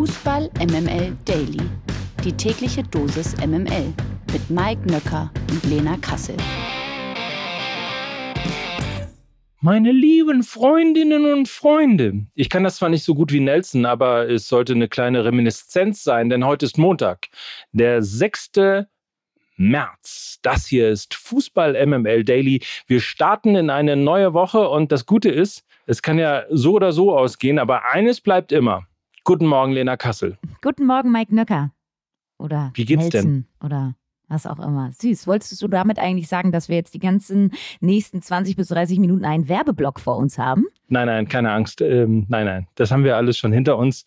Fußball MML Daily. Die tägliche Dosis MML mit Mike Nöcker und Lena Kassel. Meine lieben Freundinnen und Freunde, ich kann das zwar nicht so gut wie Nelson, aber es sollte eine kleine Reminiszenz sein, denn heute ist Montag, der 6. März. Das hier ist Fußball MML Daily. Wir starten in eine neue Woche und das Gute ist, es kann ja so oder so ausgehen, aber eines bleibt immer. Guten Morgen, Lena Kassel. Guten Morgen, Mike Nöcker. Oder Wie geht's Nelson denn? Oder was auch immer. Süß. Wolltest du damit eigentlich sagen, dass wir jetzt die ganzen nächsten 20 bis 30 Minuten einen Werbeblock vor uns haben? Nein, nein, keine Angst. Ähm, nein, nein, das haben wir alles schon hinter uns.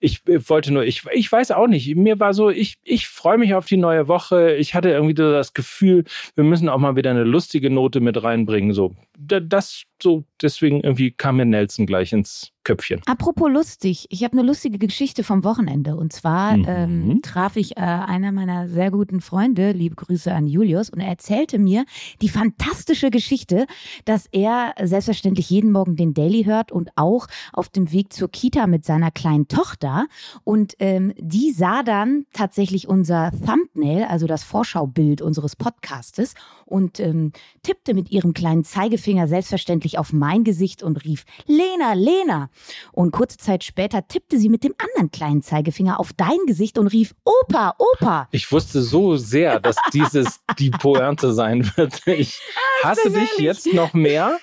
Ich äh, wollte nur, ich, ich weiß auch nicht. Mir war so, ich, ich freue mich auf die neue Woche. Ich hatte irgendwie so das Gefühl, wir müssen auch mal wieder eine lustige Note mit reinbringen. So, Da- das so, deswegen irgendwie kam mir Nelson gleich ins Köpfchen. Apropos lustig, ich habe eine lustige Geschichte vom Wochenende. Und zwar Mhm. ähm, traf ich äh, einer meiner sehr guten Freunde, liebe Grüße an Julius, und er erzählte mir die fantastische Geschichte, dass er selbstverständlich jeden Morgen den Daily hört und auch auf dem Weg zur Kita mit seiner kleinen Tochter. Und ähm, die sah dann tatsächlich unser Thumbnail, also das Vorschaubild unseres Podcastes, und ähm, tippte mit ihrem kleinen Zeigefinger selbstverständlich auf mein Gesicht und rief, Lena, Lena. Und kurze Zeit später tippte sie mit dem anderen kleinen Zeigefinger auf dein Gesicht und rief, Opa, Opa. Ich wusste so sehr, dass dieses die Pointe sein wird. Ich hasse dich ehrlich? jetzt noch mehr.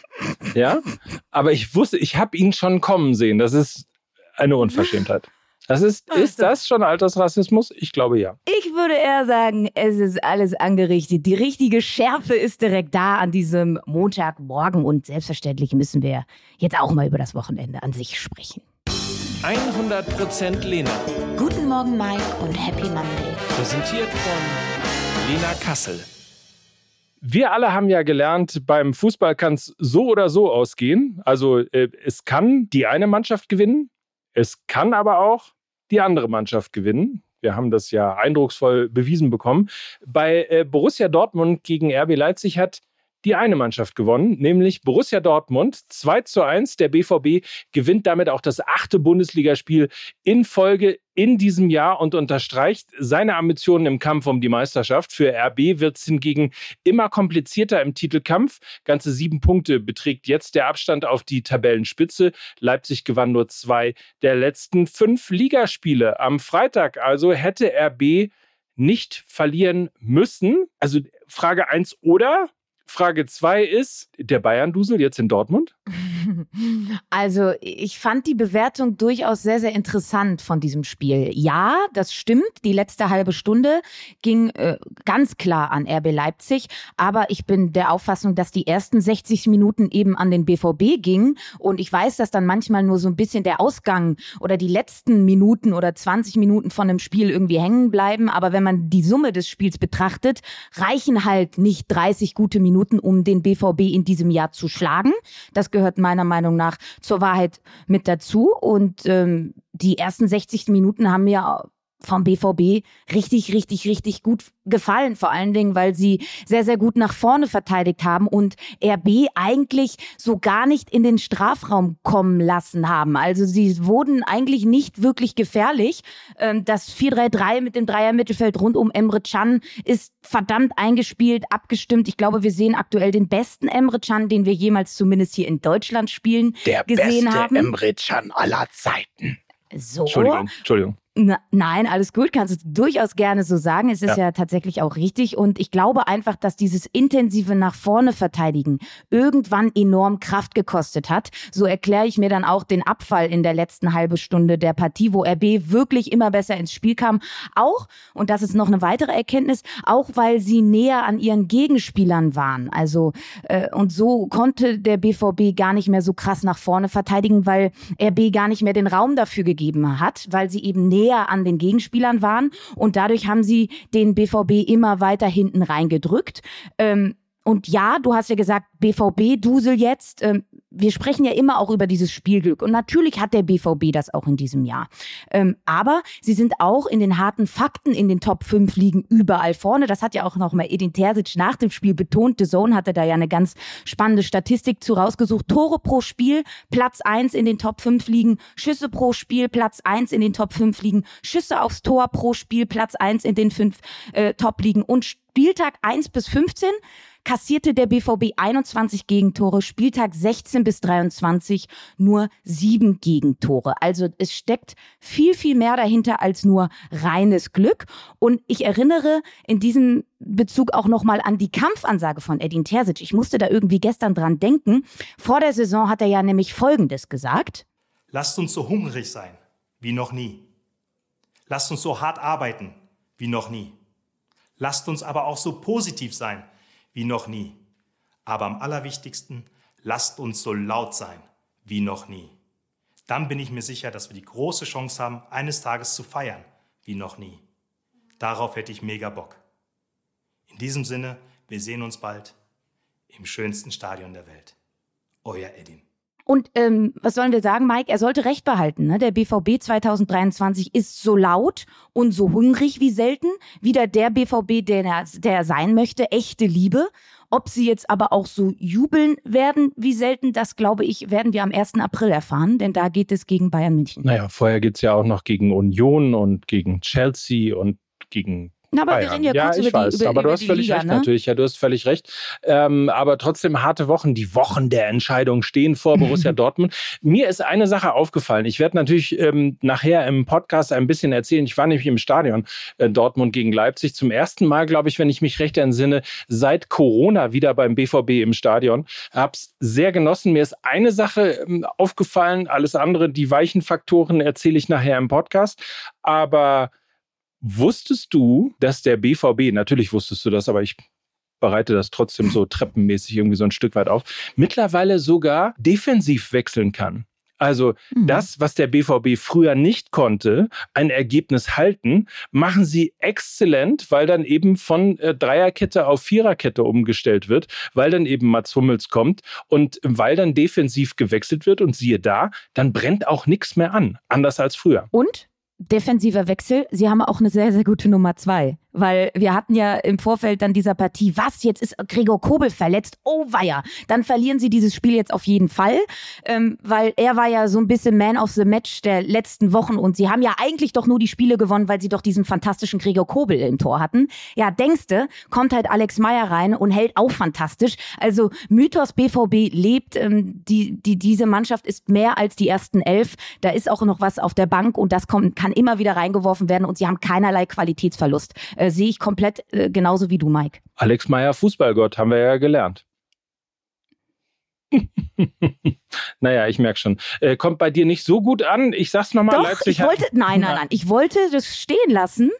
Ja, aber ich wusste, ich habe ihn schon kommen sehen. Das ist eine Unverschämtheit. Das ist, ist Also- das schon Altersrassismus? Ich glaube ja. Ich würde eher sagen, es ist alles angerichtet. Die richtige Schärfe ist direkt da an diesem Montagmorgen. Und selbstverständlich müssen wir jetzt auch mal über das Wochenende an sich sprechen. 100% Lena. Guten Morgen, Mike und Happy Monday. Präsentiert von Lena Kassel. Wir alle haben ja gelernt, beim Fußball kann es so oder so ausgehen. Also äh, es kann die eine Mannschaft gewinnen, es kann aber auch die andere Mannschaft gewinnen. Wir haben das ja eindrucksvoll bewiesen bekommen. Bei äh, Borussia Dortmund gegen RB Leipzig hat die eine Mannschaft gewonnen, nämlich Borussia Dortmund 2 zu 1. Der BVB gewinnt damit auch das achte Bundesligaspiel in Folge in diesem Jahr und unterstreicht seine Ambitionen im Kampf um die Meisterschaft. Für RB wird es hingegen immer komplizierter im Titelkampf. Ganze sieben Punkte beträgt jetzt der Abstand auf die Tabellenspitze. Leipzig gewann nur zwei der letzten fünf Ligaspiele. Am Freitag also hätte RB nicht verlieren müssen. Also Frage 1 oder? Frage 2 ist, der Bayern-Dusel jetzt in Dortmund? Also, ich fand die Bewertung durchaus sehr, sehr interessant von diesem Spiel. Ja, das stimmt. Die letzte halbe Stunde ging äh, ganz klar an RB Leipzig. Aber ich bin der Auffassung, dass die ersten 60 Minuten eben an den BVB gingen. Und ich weiß, dass dann manchmal nur so ein bisschen der Ausgang oder die letzten Minuten oder 20 Minuten von einem Spiel irgendwie hängen bleiben. Aber wenn man die Summe des Spiels betrachtet, reichen halt nicht 30 gute Minuten, um den BVB in diesem Jahr zu schlagen. Das gehört meiner Meinung nach zur Wahrheit mit dazu. Und ähm, die ersten 60 Minuten haben mir vom BVB richtig, richtig, richtig gut gefallen. Vor allen Dingen, weil sie sehr, sehr gut nach vorne verteidigt haben und RB eigentlich so gar nicht in den Strafraum kommen lassen haben. Also sie wurden eigentlich nicht wirklich gefährlich. Ähm, Das 4-3-3 mit dem Dreier-Mittelfeld rund um Emre Can ist verdammt eingespielt, abgestimmt. Ich glaube, wir sehen aktuell den besten Emre Can, den wir jemals zumindest hier in Deutschland spielen Der gesehen beste haben. Emre Can aller Zeiten. So. Entschuldigung, Entschuldigung. Na, nein, alles gut, kannst du durchaus gerne so sagen. Es ist Ja. ja. tatsächlich auch richtig. Und ich glaube einfach, dass dieses intensive nach vorne verteidigen irgendwann enorm Kraft gekostet hat. So erkläre ich mir dann auch den Abfall in der letzten halben Stunde der Partie, wo RB wirklich immer besser ins Spiel kam. Auch, und das ist noch eine weitere Erkenntnis, auch weil sie näher an ihren Gegenspielern waren. Also, äh, und so konnte der BVB gar nicht mehr so krass nach vorne verteidigen, weil RB gar nicht mehr den Raum dafür gegeben hat, weil sie eben näher an den Gegenspielern waren und dadurch haben sie den BVB immer weiter hinten reingedrückt. Ähm, und ja, du hast ja gesagt, BVB-Dusel jetzt. Ähm, wir sprechen ja immer auch über dieses Spielglück. Und natürlich hat der BVB das auch in diesem Jahr. Ähm, aber sie sind auch in den harten Fakten in den Top 5 liegen überall vorne. Das hat ja auch noch mal Edin Terzic nach dem Spiel betont. The Zone hatte da ja eine ganz spannende Statistik zu rausgesucht. Tore pro Spiel, Platz 1 in den Top 5 liegen. Schüsse pro Spiel, Platz 1 in den Top 5 liegen. Schüsse aufs Tor pro Spiel, Platz 1 in den 5 äh, Top liegen. Und Spieltag 1 bis 15 kassierte der BVB 21 Gegentore, Spieltag 16 bis 23 nur sieben Gegentore. Also es steckt viel, viel mehr dahinter als nur reines Glück. Und ich erinnere in diesem Bezug auch nochmal an die Kampfansage von Edin Terzic. Ich musste da irgendwie gestern dran denken. Vor der Saison hat er ja nämlich Folgendes gesagt. Lasst uns so hungrig sein wie noch nie. Lasst uns so hart arbeiten wie noch nie. Lasst uns aber auch so positiv sein wie noch nie. Aber am allerwichtigsten, lasst uns so laut sein wie noch nie. Dann bin ich mir sicher, dass wir die große Chance haben, eines Tages zu feiern wie noch nie. Darauf hätte ich mega Bock. In diesem Sinne, wir sehen uns bald im schönsten Stadion der Welt. Euer Edin. Und ähm, was sollen wir sagen, Mike? Er sollte recht behalten. Ne? Der BVB 2023 ist so laut und so hungrig wie selten. Wieder der BVB, der, der sein möchte. Echte Liebe. Ob sie jetzt aber auch so jubeln werden wie selten, das glaube ich, werden wir am 1. April erfahren, denn da geht es gegen Bayern München. Naja, vorher geht es ja auch noch gegen Union und gegen Chelsea und gegen na, aber Bayern. wir reden ja, ja kurz ich über weiß, die, über, aber über du hast völlig Liga, recht ne? natürlich. Ja, du hast völlig recht. Ähm, aber trotzdem harte Wochen. Die Wochen der Entscheidung stehen vor Borussia Dortmund. Mir ist eine Sache aufgefallen. Ich werde natürlich ähm, nachher im Podcast ein bisschen erzählen. Ich war nämlich im Stadion äh, Dortmund gegen Leipzig zum ersten Mal, glaube ich, wenn ich mich recht entsinne, seit Corona wieder beim BVB im Stadion. Hab's sehr genossen. Mir ist eine Sache ähm, aufgefallen. Alles andere, die weichen Faktoren erzähle ich nachher im Podcast. Aber Wusstest du, dass der BVB, natürlich wusstest du das, aber ich bereite das trotzdem so treppenmäßig irgendwie so ein Stück weit auf, mittlerweile sogar defensiv wechseln kann. Also mhm. das, was der BVB früher nicht konnte, ein Ergebnis halten, machen sie exzellent, weil dann eben von äh, Dreierkette auf Viererkette umgestellt wird, weil dann eben Mats Hummels kommt und weil dann defensiv gewechselt wird und siehe da, dann brennt auch nichts mehr an, anders als früher. Und defensiver Wechsel, sie haben auch eine sehr, sehr gute Nummer zwei. Weil wir hatten ja im Vorfeld dann dieser Partie, was, jetzt ist Gregor Kobel verletzt, oh weia, dann verlieren sie dieses Spiel jetzt auf jeden Fall, ähm, weil er war ja so ein bisschen Man of the Match der letzten Wochen und sie haben ja eigentlich doch nur die Spiele gewonnen, weil sie doch diesen fantastischen Gregor Kobel im Tor hatten. Ja, denkste, kommt halt Alex Meyer rein und hält auch fantastisch. Also Mythos BVB lebt, ähm, die, die, diese Mannschaft ist mehr als die ersten elf, da ist auch noch was auf der Bank und das kommt, kann immer wieder reingeworfen werden und sie haben keinerlei Qualitätsverlust. Äh, sehe ich komplett äh, genauso wie du, Mike. Alex Meyer, Fußballgott, haben wir ja gelernt. naja, ich merke schon. Äh, kommt bei dir nicht so gut an. Ich sag's nochmal, Leipzig. Ich wollte, nein, nein, nein. Ich wollte das stehen lassen,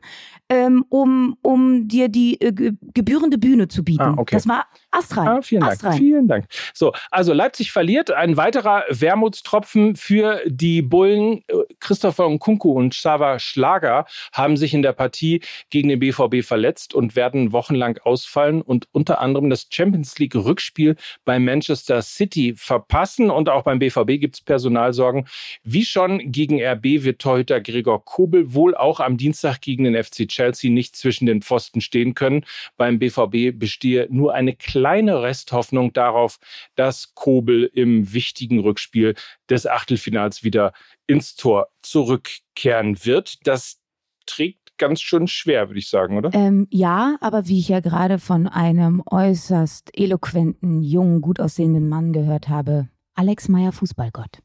ähm, um, um dir die äh, gebührende Bühne zu bieten. Ah, okay. Das war astrein. Ah, vielen Dank. Astrein. Vielen Dank. So, also Leipzig verliert. Ein weiterer Wermutstropfen für die Bullen. Christopher Nkunku und Xaver Schlager haben sich in der Partie gegen den BVB verletzt und werden wochenlang ausfallen und unter anderem das Champions League Rückspiel bei Manchester City verpassen. Und auch beim BVB gibt es Personalsorgen. Wie schon gegen RB wird Torhüter Gregor Kobel wohl auch am Dienstag gegen den FC Chelsea nicht zwischen den Pfosten stehen können. Beim BVB bestehe nur eine kleine Resthoffnung darauf, dass Kobel im wichtigen Rückspiel des Achtelfinals wieder ins Tor zurückkehren wird. Das trägt ganz schön schwer, würde ich sagen, oder? Ähm, ja, aber wie ich ja gerade von einem äußerst eloquenten, jungen, gut aussehenden Mann gehört habe, Alex Meyer Fußballgott.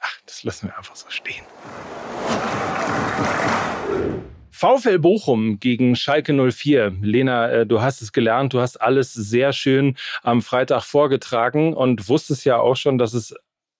Ach, das lassen wir einfach so stehen. VfL Bochum gegen Schalke 04. Lena, äh, du hast es gelernt, du hast alles sehr schön am Freitag vorgetragen und wusstest ja auch schon, dass es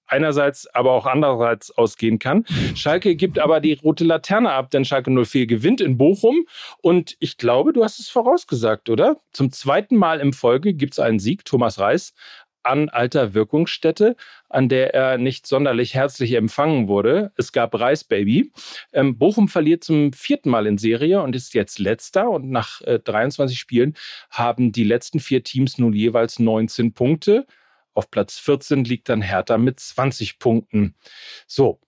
einerseits, aber auch andererseits ausgehen kann. Schalke gibt aber die rote Laterne ab, denn Schalke 04 gewinnt in Bochum. Und ich glaube, du hast es vorausgesagt, oder? Zum zweiten Mal im Folge gibt es einen Sieg. Thomas Reis an alter Wirkungsstätte, an der er nicht sonderlich herzlich empfangen wurde. Es gab Reisbaby. Ähm, Bochum verliert zum vierten Mal in Serie und ist jetzt letzter. Und nach äh, 23 Spielen haben die letzten vier Teams nun jeweils 19 Punkte. Auf Platz 14 liegt dann Hertha mit 20 Punkten. So,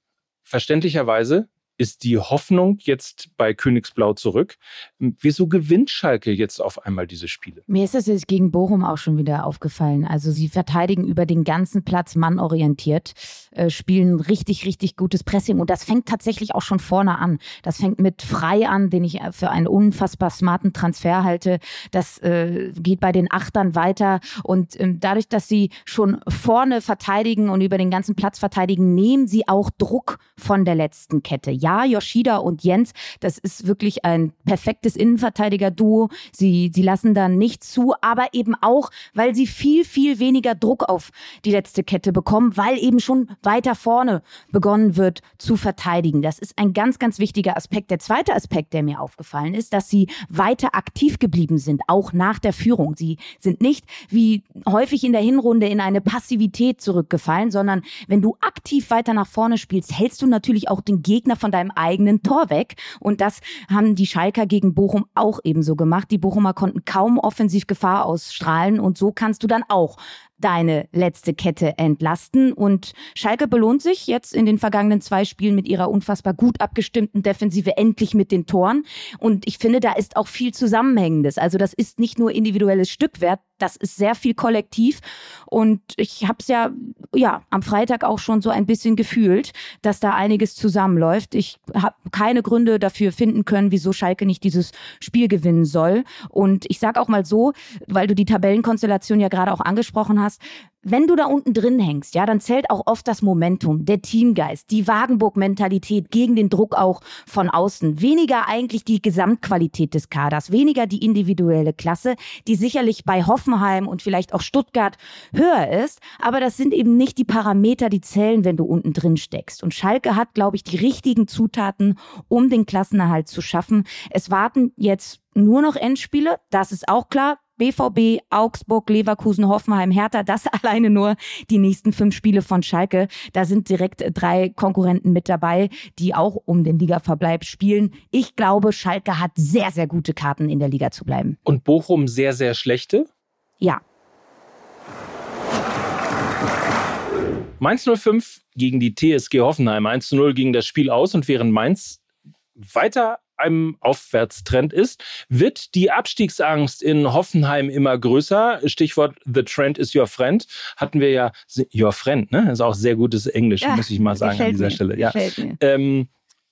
verständlicherweise ist die Hoffnung jetzt bei Königsblau zurück. Wieso gewinnt Schalke jetzt auf einmal diese Spiele? Mir ist das jetzt gegen Bochum auch schon wieder aufgefallen. Also sie verteidigen über den ganzen Platz mannorientiert, äh, spielen richtig, richtig gutes Pressing und das fängt tatsächlich auch schon vorne an. Das fängt mit Frei an, den ich für einen unfassbar smarten Transfer halte. Das äh, geht bei den Achtern weiter und ähm, dadurch, dass sie schon vorne verteidigen und über den ganzen Platz verteidigen, nehmen sie auch Druck von der letzten Kette. Ja, ja, Yoshida und Jens, das ist wirklich ein perfektes Innenverteidiger-Duo. Sie, sie lassen da nichts zu, aber eben auch, weil sie viel, viel weniger Druck auf die letzte Kette bekommen, weil eben schon weiter vorne begonnen wird zu verteidigen. Das ist ein ganz, ganz wichtiger Aspekt. Der zweite Aspekt, der mir aufgefallen ist, dass sie weiter aktiv geblieben sind, auch nach der Führung. Sie sind nicht wie häufig in der Hinrunde in eine Passivität zurückgefallen, sondern wenn du aktiv weiter nach vorne spielst, hältst du natürlich auch den Gegner von deinem deinem eigenen Tor weg. Und das haben die Schalker gegen Bochum auch ebenso gemacht. Die Bochumer konnten kaum Offensivgefahr ausstrahlen und so kannst du dann auch deine letzte Kette entlasten. Und Schalke belohnt sich jetzt in den vergangenen zwei Spielen mit ihrer unfassbar gut abgestimmten Defensive endlich mit den Toren. Und ich finde, da ist auch viel Zusammenhängendes. Also das ist nicht nur individuelles Stückwert, das ist sehr viel kollektiv. Und ich habe es ja, ja am Freitag auch schon so ein bisschen gefühlt, dass da einiges zusammenläuft. Ich habe keine Gründe dafür finden können, wieso Schalke nicht dieses Spiel gewinnen soll. Und ich sage auch mal so, weil du die Tabellenkonstellation ja gerade auch angesprochen hast, hast, wenn du da unten drin hängst, ja, dann zählt auch oft das Momentum, der Teamgeist, die Wagenburg-Mentalität gegen den Druck auch von außen. Weniger eigentlich die Gesamtqualität des Kaders, weniger die individuelle Klasse, die sicherlich bei Hoffenheim und vielleicht auch Stuttgart höher ist. Aber das sind eben nicht die Parameter, die zählen, wenn du unten drin steckst. Und Schalke hat, glaube ich, die richtigen Zutaten, um den Klassenerhalt zu schaffen. Es warten jetzt nur noch Endspiele, das ist auch klar. BVB, Augsburg, Leverkusen, Hoffenheim, Hertha, das alleine nur die nächsten fünf Spiele von Schalke. Da sind direkt drei Konkurrenten mit dabei, die auch um den Ligaverbleib spielen. Ich glaube, Schalke hat sehr, sehr gute Karten in der Liga zu bleiben. Und Bochum sehr, sehr schlechte? Ja. Mainz 05 gegen die TSG Hoffenheim. 1 zu 0 ging das Spiel aus und während Mainz weiter einem Aufwärtstrend ist, wird die Abstiegsangst in Hoffenheim immer größer. Stichwort The Trend is your friend. Hatten wir ja, your friend, ne? ist auch sehr gutes Englisch, ja, muss ich mal sagen an dieser mir, Stelle. Ja. Ähm,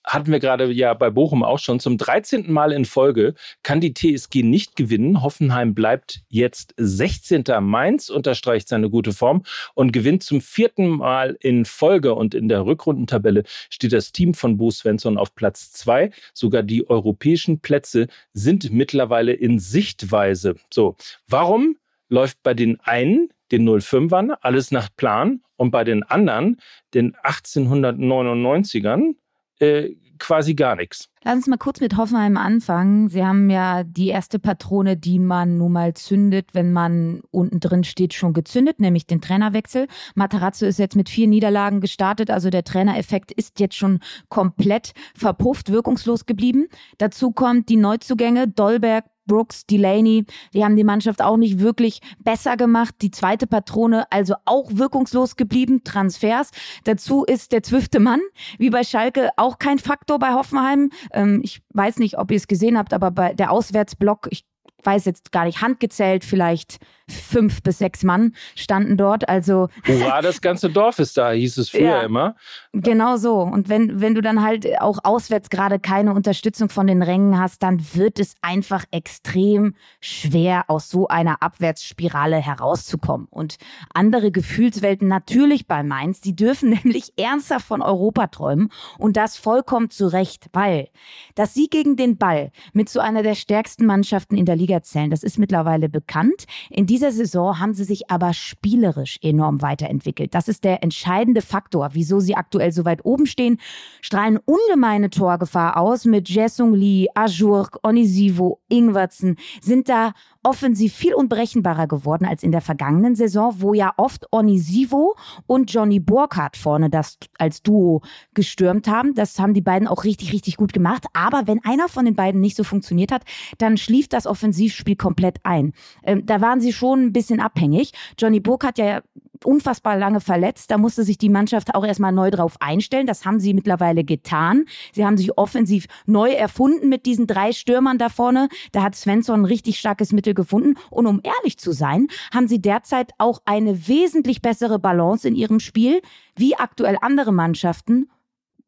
hatten wir gerade ja bei Bochum auch schon. Zum 13. Mal in Folge kann die TSG nicht gewinnen. Hoffenheim bleibt jetzt 16. Mainz, unterstreicht seine gute Form und gewinnt zum vierten Mal in Folge. Und in der Rückrundentabelle steht das Team von Bo Svensson auf Platz 2. Sogar die europäischen Plätze sind mittlerweile in Sichtweise. So, warum läuft bei den einen den 05ern alles nach Plan und bei den anderen, den 1899ern, äh, quasi gar nichts. Lass uns mal kurz mit Hoffenheim anfangen. Sie haben ja die erste Patrone, die man nun mal zündet, wenn man unten drin steht, schon gezündet, nämlich den Trainerwechsel. Matarazzo ist jetzt mit vier Niederlagen gestartet, also der Trainereffekt ist jetzt schon komplett verpufft, wirkungslos geblieben. Dazu kommt die Neuzugänge Dolberg, Brooks, Delaney, die haben die Mannschaft auch nicht wirklich besser gemacht. Die zweite Patrone also auch wirkungslos geblieben, Transfers. Dazu ist der zwölfte Mann, wie bei Schalke, auch kein Faktor bei Hoffenheim. Ähm, ich weiß nicht, ob ihr es gesehen habt, aber bei der Auswärtsblock, ich weiß jetzt gar nicht, handgezählt vielleicht fünf bis sechs Mann standen dort. Also Hurra, das ganze Dorf ist da, hieß es früher ja, immer. Genau so. Und wenn, wenn du dann halt auch auswärts gerade keine Unterstützung von den Rängen hast, dann wird es einfach extrem schwer, aus so einer Abwärtsspirale herauszukommen. Und andere Gefühlswelten natürlich bei Mainz, die dürfen nämlich ernsthaft von Europa träumen und das vollkommen zu Recht, weil dass sie gegen den Ball mit so einer der stärksten Mannschaften in der Liga zählen, das ist mittlerweile bekannt. In dieser Saison haben sie sich aber spielerisch enorm weiterentwickelt. Das ist der entscheidende Faktor, wieso sie aktuell so weit oben stehen. Strahlen ungemeine Torgefahr aus mit Jessung Lee, Ajurk, Onisivo, Ingwertsen, sind da offensiv viel unberechenbarer geworden als in der vergangenen Saison, wo ja oft Onisivo und Johnny Burkhardt vorne das als Duo gestürmt haben. Das haben die beiden auch richtig, richtig gut gemacht. Aber wenn einer von den beiden nicht so funktioniert hat, dann schlief das Offensivspiel komplett ein. Ähm, da waren sie schon ein bisschen abhängig. Johnny Burkhardt ja unfassbar lange verletzt. Da musste sich die Mannschaft auch erstmal neu drauf einstellen. Das haben sie mittlerweile getan. Sie haben sich offensiv neu erfunden mit diesen drei Stürmern da vorne. Da hat Svensson ein richtig starkes Mittel gefunden. Und um ehrlich zu sein, haben sie derzeit auch eine wesentlich bessere Balance in ihrem Spiel, wie aktuell andere Mannschaften.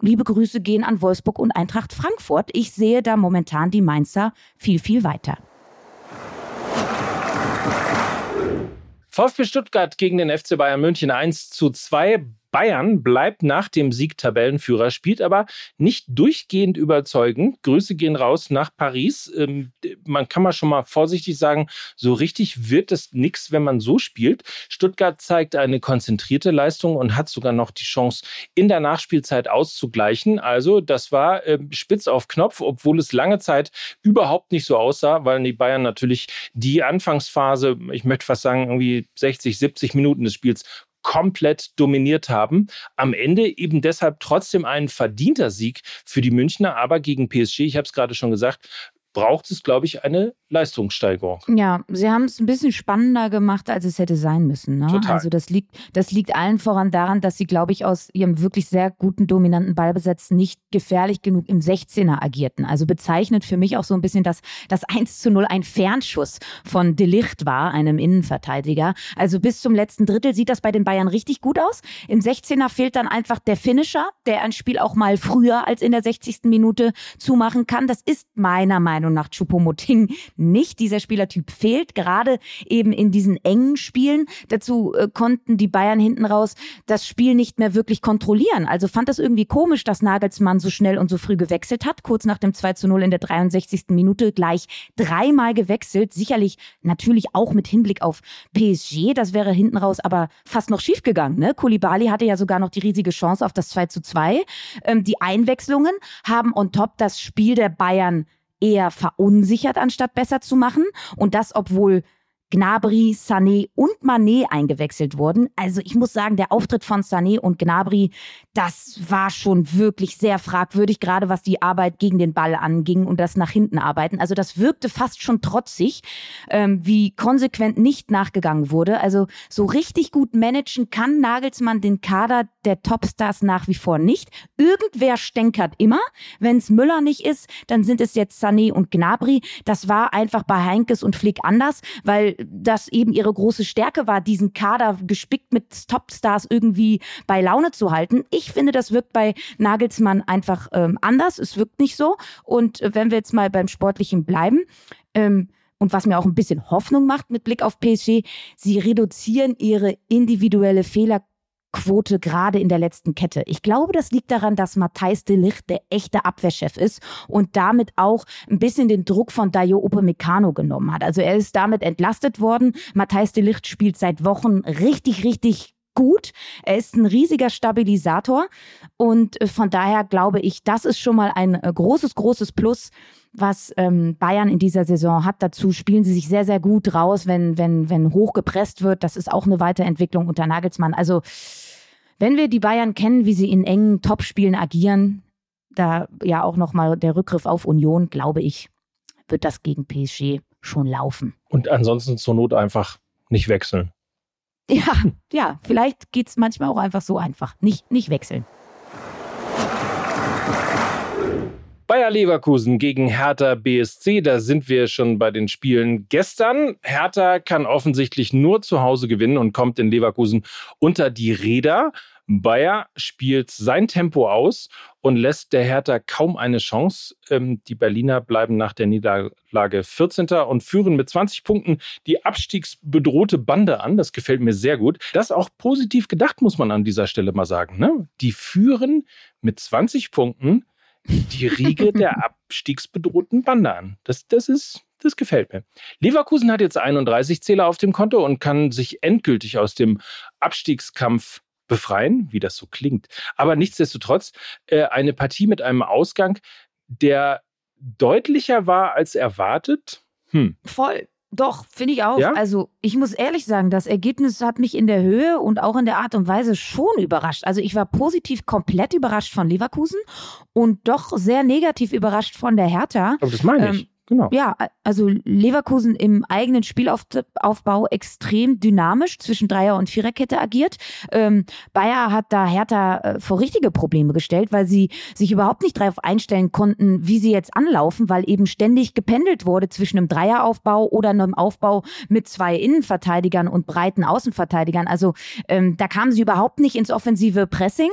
Liebe Grüße gehen an Wolfsburg und Eintracht Frankfurt. Ich sehe da momentan die Mainzer viel, viel weiter. VfB Stuttgart gegen den FC Bayern München 1 zu 2. Bayern bleibt nach dem Sieg Tabellenführer, spielt aber nicht durchgehend überzeugend. Grüße gehen raus nach Paris. Ähm, man kann mal schon mal vorsichtig sagen, so richtig wird es nichts, wenn man so spielt. Stuttgart zeigt eine konzentrierte Leistung und hat sogar noch die Chance, in der Nachspielzeit auszugleichen. Also das war äh, spitz auf Knopf, obwohl es lange Zeit überhaupt nicht so aussah, weil die Bayern natürlich die Anfangsphase, ich möchte fast sagen, irgendwie 60, 70 Minuten des Spiels komplett dominiert haben. Am Ende eben deshalb trotzdem ein verdienter Sieg für die Münchner, aber gegen PSG, ich habe es gerade schon gesagt, braucht es, glaube ich, eine Leistungssteigerung. Ja, sie haben es ein bisschen spannender gemacht, als es hätte sein müssen. Ne? Total. Also das liegt, das liegt allen voran daran, dass sie, glaube ich, aus ihrem wirklich sehr guten, dominanten Ballbesitz nicht gefährlich genug im 16er agierten. Also bezeichnet für mich auch so ein bisschen, dass das 1 zu 0 ein Fernschuss von Delicht war, einem Innenverteidiger. Also bis zum letzten Drittel sieht das bei den Bayern richtig gut aus. Im 16er fehlt dann einfach der Finisher, der ein Spiel auch mal früher als in der 60. Minute zumachen kann. Das ist meiner Meinung nach Choupo-Moting nicht. Dieser Spielertyp fehlt, gerade eben in diesen engen Spielen. Dazu äh, konnten die Bayern hinten raus das Spiel nicht mehr wirklich kontrollieren. Also fand das irgendwie komisch, dass Nagelsmann so schnell und so früh gewechselt hat. Kurz nach dem 2 zu 0 in der 63. Minute gleich dreimal gewechselt. Sicherlich natürlich auch mit Hinblick auf PSG. Das wäre hinten raus aber fast noch schief gegangen. Ne? Kulibali hatte ja sogar noch die riesige Chance auf das 2 zu 2. Ähm, die Einwechslungen haben on top das Spiel der Bayern eher verunsichert, anstatt besser zu machen. Und das, obwohl Gnabry, Sané und Mané eingewechselt wurden. Also ich muss sagen, der Auftritt von Sané und Gnabry, das war schon wirklich sehr fragwürdig, gerade was die Arbeit gegen den Ball anging und das nach hinten arbeiten. Also das wirkte fast schon trotzig, ähm, wie konsequent nicht nachgegangen wurde. Also so richtig gut managen kann Nagelsmann den Kader der Topstars nach wie vor nicht. Irgendwer stänkert immer. Wenn es Müller nicht ist, dann sind es jetzt Sané und Gnabry. Das war einfach bei Heinkes und Flick anders, weil das eben ihre große Stärke war, diesen Kader gespickt mit Topstars irgendwie bei Laune zu halten. Ich finde, das wirkt bei Nagelsmann einfach ähm, anders. Es wirkt nicht so. Und äh, wenn wir jetzt mal beim Sportlichen bleiben, ähm, und was mir auch ein bisschen Hoffnung macht mit Blick auf PSG, sie reduzieren ihre individuelle Fehler Quote gerade in der letzten Kette. Ich glaube, das liegt daran, dass Matthijs de Ligt der echte Abwehrchef ist und damit auch ein bisschen den Druck von Dayo Upamecano genommen hat. Also er ist damit entlastet worden. Matthijs de Ligt spielt seit Wochen richtig, richtig gut. Er ist ein riesiger Stabilisator und äh, von daher glaube ich, das ist schon mal ein äh, großes, großes Plus, was ähm, Bayern in dieser Saison hat. Dazu spielen sie sich sehr, sehr gut raus, wenn, wenn, wenn hoch gepresst wird. Das ist auch eine Weiterentwicklung unter Nagelsmann. Also wenn wir die Bayern kennen, wie sie in engen Topspielen agieren, da ja auch nochmal der Rückgriff auf Union, glaube ich, wird das gegen PSG schon laufen. Und ansonsten zur Not einfach nicht wechseln. Ja, ja, vielleicht geht es manchmal auch einfach so einfach. Nicht, nicht wechseln. Bayer Leverkusen gegen Hertha BSC, da sind wir schon bei den Spielen gestern. Hertha kann offensichtlich nur zu Hause gewinnen und kommt in Leverkusen unter die Räder. Bayer spielt sein Tempo aus und lässt der Hertha kaum eine Chance. Ähm, die Berliner bleiben nach der Niederlage 14. und führen mit 20 Punkten die abstiegsbedrohte Bande an. Das gefällt mir sehr gut. Das auch positiv gedacht, muss man an dieser Stelle mal sagen. Ne? Die führen mit 20 Punkten die Riege der abstiegsbedrohten Bande an. Das, das ist das gefällt mir. Leverkusen hat jetzt 31 Zähler auf dem Konto und kann sich endgültig aus dem Abstiegskampf befreien, wie das so klingt. Aber nichtsdestotrotz äh, eine Partie mit einem Ausgang, der deutlicher war als erwartet. Hm. Voll. Doch, finde ich auch. Ja? Also ich muss ehrlich sagen, das Ergebnis hat mich in der Höhe und auch in der Art und Weise schon überrascht. Also ich war positiv komplett überrascht von Leverkusen und doch sehr negativ überrascht von der Hertha. Aber das meine ich. Ähm, Genau. Ja, also Leverkusen im eigenen Spielaufbau extrem dynamisch zwischen Dreier- und Viererkette agiert. Ähm, Bayer hat da Hertha äh, vor richtige Probleme gestellt, weil sie sich überhaupt nicht darauf einstellen konnten, wie sie jetzt anlaufen, weil eben ständig gependelt wurde zwischen einem Dreieraufbau oder einem Aufbau mit zwei Innenverteidigern und breiten Außenverteidigern. Also ähm, da kamen sie überhaupt nicht ins offensive Pressing.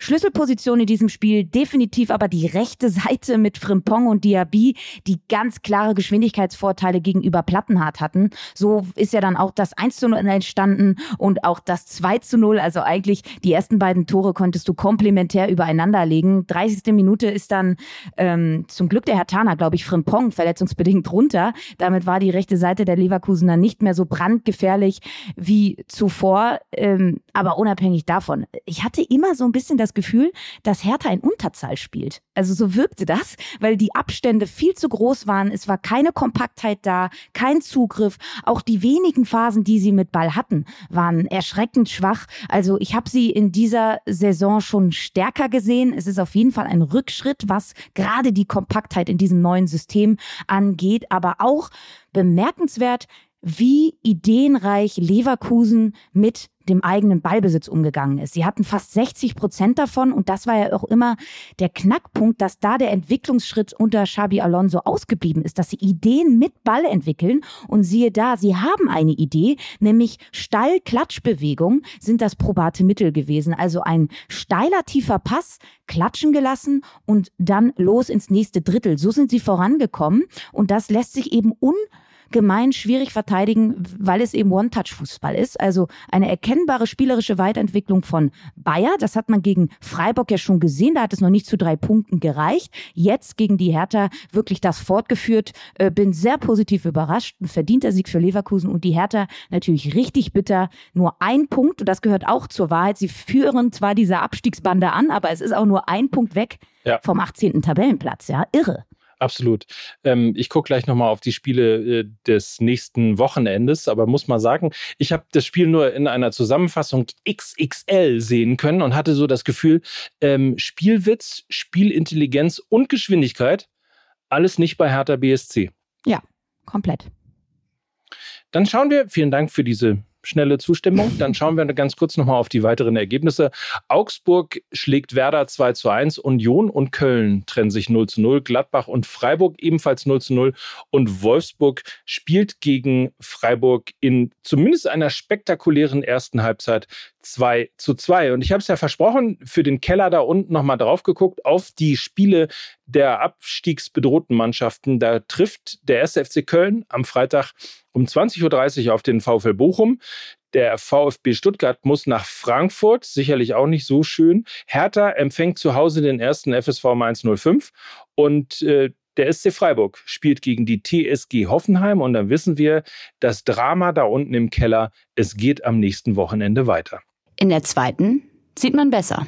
Schlüsselposition in diesem Spiel definitiv aber die rechte Seite mit Frimpong und Diaby, die ganz klare Geschwindigkeitsvorteile gegenüber Plattenhardt hatten. So ist ja dann auch das 1 zu 0 entstanden und auch das 2 zu 0. Also eigentlich die ersten beiden Tore konntest du komplementär übereinander legen. 30. Minute ist dann ähm, zum Glück der Herr Tana, glaube ich, Frimpong verletzungsbedingt runter. Damit war die rechte Seite der Leverkusener nicht mehr so brandgefährlich wie zuvor. Ähm, aber unabhängig davon, ich hatte immer so ein bisschen das Gefühl, dass Hertha in Unterzahl spielt. Also so wirkte das, weil die Abstände viel zu groß waren es war keine Kompaktheit da, kein Zugriff. Auch die wenigen Phasen, die sie mit Ball hatten, waren erschreckend schwach. Also ich habe sie in dieser Saison schon stärker gesehen. Es ist auf jeden Fall ein Rückschritt, was gerade die Kompaktheit in diesem neuen System angeht, aber auch bemerkenswert, wie ideenreich Leverkusen mit dem eigenen Ballbesitz umgegangen ist. Sie hatten fast 60 Prozent davon und das war ja auch immer der Knackpunkt, dass da der Entwicklungsschritt unter Xabi Alonso ausgeblieben ist, dass sie Ideen mit Ball entwickeln und siehe da, sie haben eine Idee, nämlich Steil-Klatschbewegung sind das probate Mittel gewesen. Also ein steiler, tiefer Pass, klatschen gelassen und dann los ins nächste Drittel. So sind sie vorangekommen und das lässt sich eben un gemein schwierig verteidigen, weil es eben One-Touch-Fußball ist. Also eine erkennbare spielerische Weiterentwicklung von Bayer. Das hat man gegen Freiburg ja schon gesehen. Da hat es noch nicht zu drei Punkten gereicht. Jetzt gegen die Hertha wirklich das fortgeführt. Äh, bin sehr positiv überrascht. Ein verdienter Sieg für Leverkusen und die Hertha natürlich richtig bitter. Nur ein Punkt und das gehört auch zur Wahrheit. Sie führen zwar diese Abstiegsbande an, aber es ist auch nur ein Punkt weg ja. vom 18. Tabellenplatz. Ja, irre. Absolut. Ähm, ich gucke gleich nochmal auf die Spiele äh, des nächsten Wochenendes, aber muss mal sagen, ich habe das Spiel nur in einer Zusammenfassung XXL sehen können und hatte so das Gefühl, ähm, Spielwitz, Spielintelligenz und Geschwindigkeit, alles nicht bei Hertha BSC. Ja, komplett. Dann schauen wir, vielen Dank für diese schnelle Zustimmung. Dann schauen wir ganz kurz nochmal auf die weiteren Ergebnisse. Augsburg schlägt Werder 2 zu 1, Union und Köln trennen sich 0 zu 0, Gladbach und Freiburg ebenfalls 0 zu 0 und Wolfsburg spielt gegen Freiburg in zumindest einer spektakulären ersten Halbzeit 2 zu 2. Und ich habe es ja versprochen, für den Keller da unten nochmal drauf geguckt, auf die Spiele der abstiegsbedrohten Mannschaften. Da trifft der 1. FC Köln am Freitag um 20.30 Uhr auf den VfL Bochum. Der VfB Stuttgart muss nach Frankfurt, sicherlich auch nicht so schön. Hertha empfängt zu Hause den ersten FSV Mainz 05 und äh, der SC Freiburg spielt gegen die TSG Hoffenheim und dann wissen wir, das Drama da unten im Keller, es geht am nächsten Wochenende weiter. In der zweiten sieht man besser.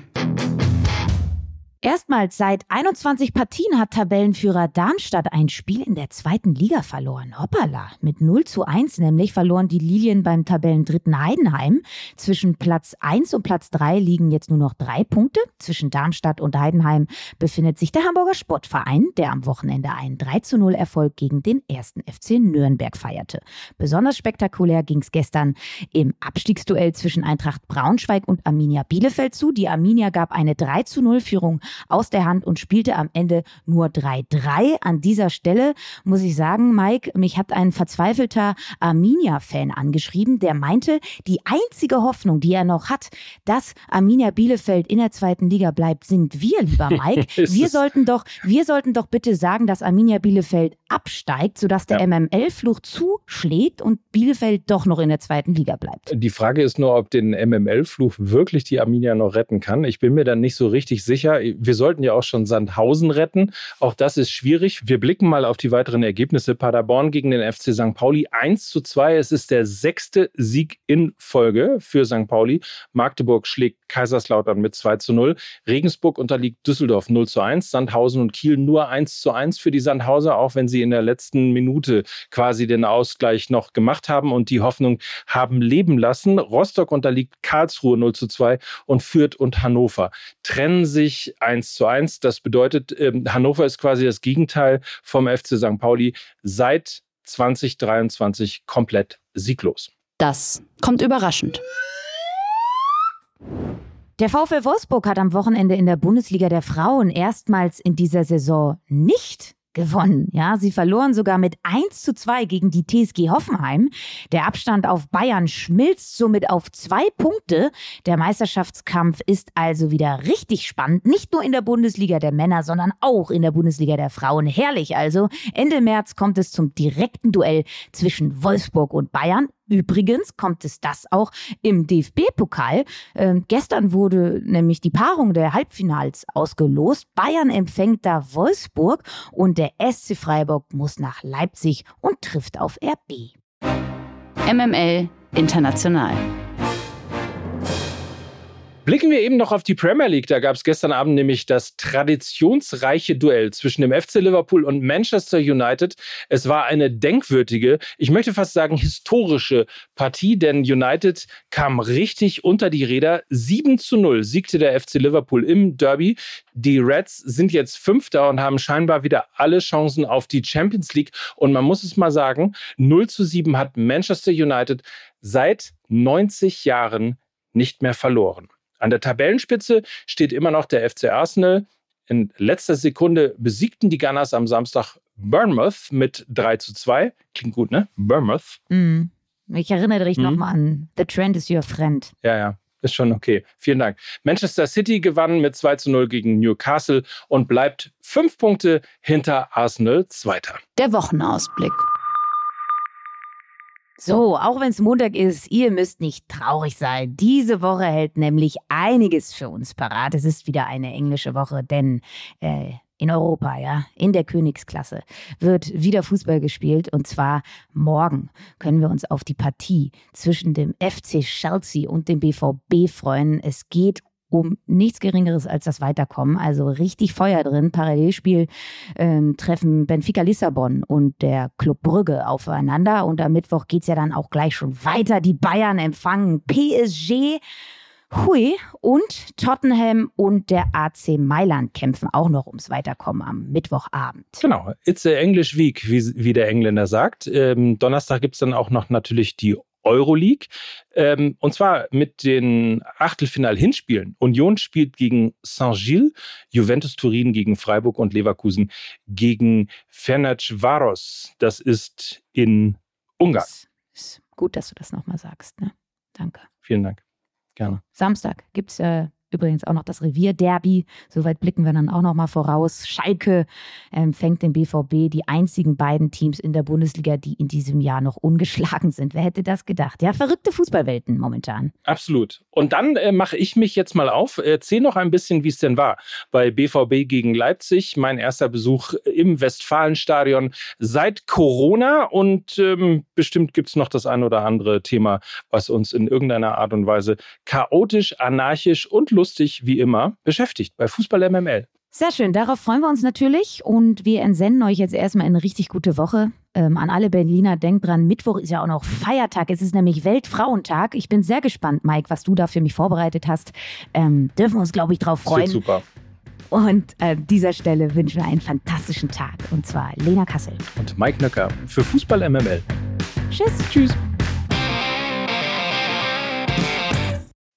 Erstmals seit 21 Partien hat Tabellenführer Darmstadt ein Spiel in der zweiten Liga verloren. Hoppala. Mit 0 zu 1 nämlich verloren die Lilien beim Tabellendritten Heidenheim. Zwischen Platz 1 und Platz 3 liegen jetzt nur noch drei Punkte. Zwischen Darmstadt und Heidenheim befindet sich der Hamburger Sportverein, der am Wochenende einen 3 zu 0 Erfolg gegen den ersten FC Nürnberg feierte. Besonders spektakulär ging es gestern im Abstiegsduell zwischen Eintracht Braunschweig und Arminia Bielefeld zu. Die Arminia gab eine 3 zu 0 Führung aus der Hand und spielte am Ende nur 3-3. An dieser Stelle muss ich sagen, Mike, mich hat ein verzweifelter Arminia-Fan angeschrieben, der meinte, die einzige Hoffnung, die er noch hat, dass Arminia Bielefeld in der zweiten Liga bleibt, sind wir, lieber Mike. wir sollten doch, wir sollten doch bitte sagen, dass Arminia Bielefeld absteigt, sodass der ja. MML-Fluch zuschlägt und Bielefeld doch noch in der zweiten Liga bleibt. Die Frage ist nur, ob den MML-Fluch wirklich die Arminia noch retten kann. Ich bin mir dann nicht so richtig sicher wir sollten ja auch schon Sandhausen retten. Auch das ist schwierig. Wir blicken mal auf die weiteren Ergebnisse. Paderborn gegen den FC St. Pauli 1 zu 2. Es ist der sechste Sieg in Folge für St. Pauli. Magdeburg schlägt Kaiserslautern mit 2 zu 0. Regensburg unterliegt Düsseldorf 0 zu 1. Sandhausen und Kiel nur 1 zu 1 für die Sandhauser, auch wenn sie in der letzten Minute quasi den Ausgleich noch gemacht haben und die Hoffnung haben leben lassen. Rostock unterliegt Karlsruhe 0 zu 2 und Fürth und Hannover trennen sich ein 1 zu 1. Das bedeutet, ähm, Hannover ist quasi das Gegenteil vom FC St. Pauli seit 2023 komplett sieglos. Das kommt überraschend. Der VfL Wolfsburg hat am Wochenende in der Bundesliga der Frauen erstmals in dieser Saison nicht gewonnen. Ja, sie verloren sogar mit 1 zu 2 gegen die TSG Hoffenheim. Der Abstand auf Bayern schmilzt somit auf zwei Punkte. Der Meisterschaftskampf ist also wieder richtig spannend. Nicht nur in der Bundesliga der Männer, sondern auch in der Bundesliga der Frauen. Herrlich also. Ende März kommt es zum direkten Duell zwischen Wolfsburg und Bayern. Übrigens kommt es das auch im DFB-Pokal. Ähm, gestern wurde nämlich die Paarung der Halbfinals ausgelost. Bayern empfängt da Wolfsburg und der SC Freiburg muss nach Leipzig und trifft auf RB. MML International. Blicken wir eben noch auf die Premier League. Da gab es gestern Abend nämlich das traditionsreiche Duell zwischen dem FC Liverpool und Manchester United. Es war eine denkwürdige, ich möchte fast sagen historische Partie, denn United kam richtig unter die Räder. 7 zu 0 siegte der FC Liverpool im Derby. Die Reds sind jetzt Fünfter und haben scheinbar wieder alle Chancen auf die Champions League. Und man muss es mal sagen, 0 zu 7 hat Manchester United seit 90 Jahren nicht mehr verloren. An der Tabellenspitze steht immer noch der FC Arsenal. In letzter Sekunde besiegten die Gunners am Samstag Bournemouth mit 3 zu 2. Klingt gut, ne? Bournemouth. Mm. Ich erinnere dich mm. nochmal an The Trend is your friend. Ja, ja. Ist schon okay. Vielen Dank. Manchester City gewann mit 2 zu 0 gegen Newcastle und bleibt fünf Punkte hinter Arsenal Zweiter. Der Wochenausblick. So, auch wenn es Montag ist, ihr müsst nicht traurig sein. Diese Woche hält nämlich einiges für uns parat. Es ist wieder eine englische Woche, denn äh, in Europa, ja, in der Königsklasse, wird wieder Fußball gespielt und zwar morgen können wir uns auf die Partie zwischen dem FC Chelsea und dem BVB freuen. Es geht um nichts Geringeres als das Weiterkommen. Also richtig Feuer drin. Parallelspiel ähm, treffen Benfica Lissabon und der Club Brügge aufeinander. Und am Mittwoch geht es ja dann auch gleich schon weiter. Die Bayern empfangen PSG. Hui und Tottenham und der AC Mailand kämpfen auch noch ums Weiterkommen am Mittwochabend. Genau, it's a English Week, wie, wie der Engländer sagt. Ähm, Donnerstag gibt es dann auch noch natürlich die Euroleague. Ähm, und zwar mit den Achtelfinal-Hinspielen. Union spielt gegen Saint-Gilles, Juventus Turin gegen Freiburg und Leverkusen gegen Ferencvaros. Das ist in Ungarn. Ist, ist gut, dass du das nochmal sagst. Ne? Danke. Vielen Dank. Gerne. Samstag gibt es äh, Übrigens auch noch das Revierderby. Soweit blicken wir dann auch noch mal voraus. Schalke empfängt ähm, den BVB, die einzigen beiden Teams in der Bundesliga, die in diesem Jahr noch ungeschlagen sind. Wer hätte das gedacht? Ja, verrückte Fußballwelten momentan. Absolut. Und dann äh, mache ich mich jetzt mal auf. Erzähl noch ein bisschen, wie es denn war bei BVB gegen Leipzig. Mein erster Besuch im Westfalenstadion seit Corona. Und ähm, bestimmt gibt es noch das ein oder andere Thema, was uns in irgendeiner Art und Weise chaotisch, anarchisch und lustig lustig wie immer beschäftigt bei Fußball MML. Sehr schön, darauf freuen wir uns natürlich und wir entsenden euch jetzt erstmal in eine richtig gute Woche. Ähm, an alle Berliner, denkt dran, Mittwoch ist ja auch noch Feiertag, es ist nämlich Weltfrauentag. Ich bin sehr gespannt, Mike, was du da für mich vorbereitet hast. Ähm, dürfen wir uns, glaube ich, drauf freuen. Das wird super. Und an äh, dieser Stelle wünschen wir einen fantastischen Tag und zwar Lena Kassel. Und Mike Nöcker für Fußball MML. Tschüss. Tschüss.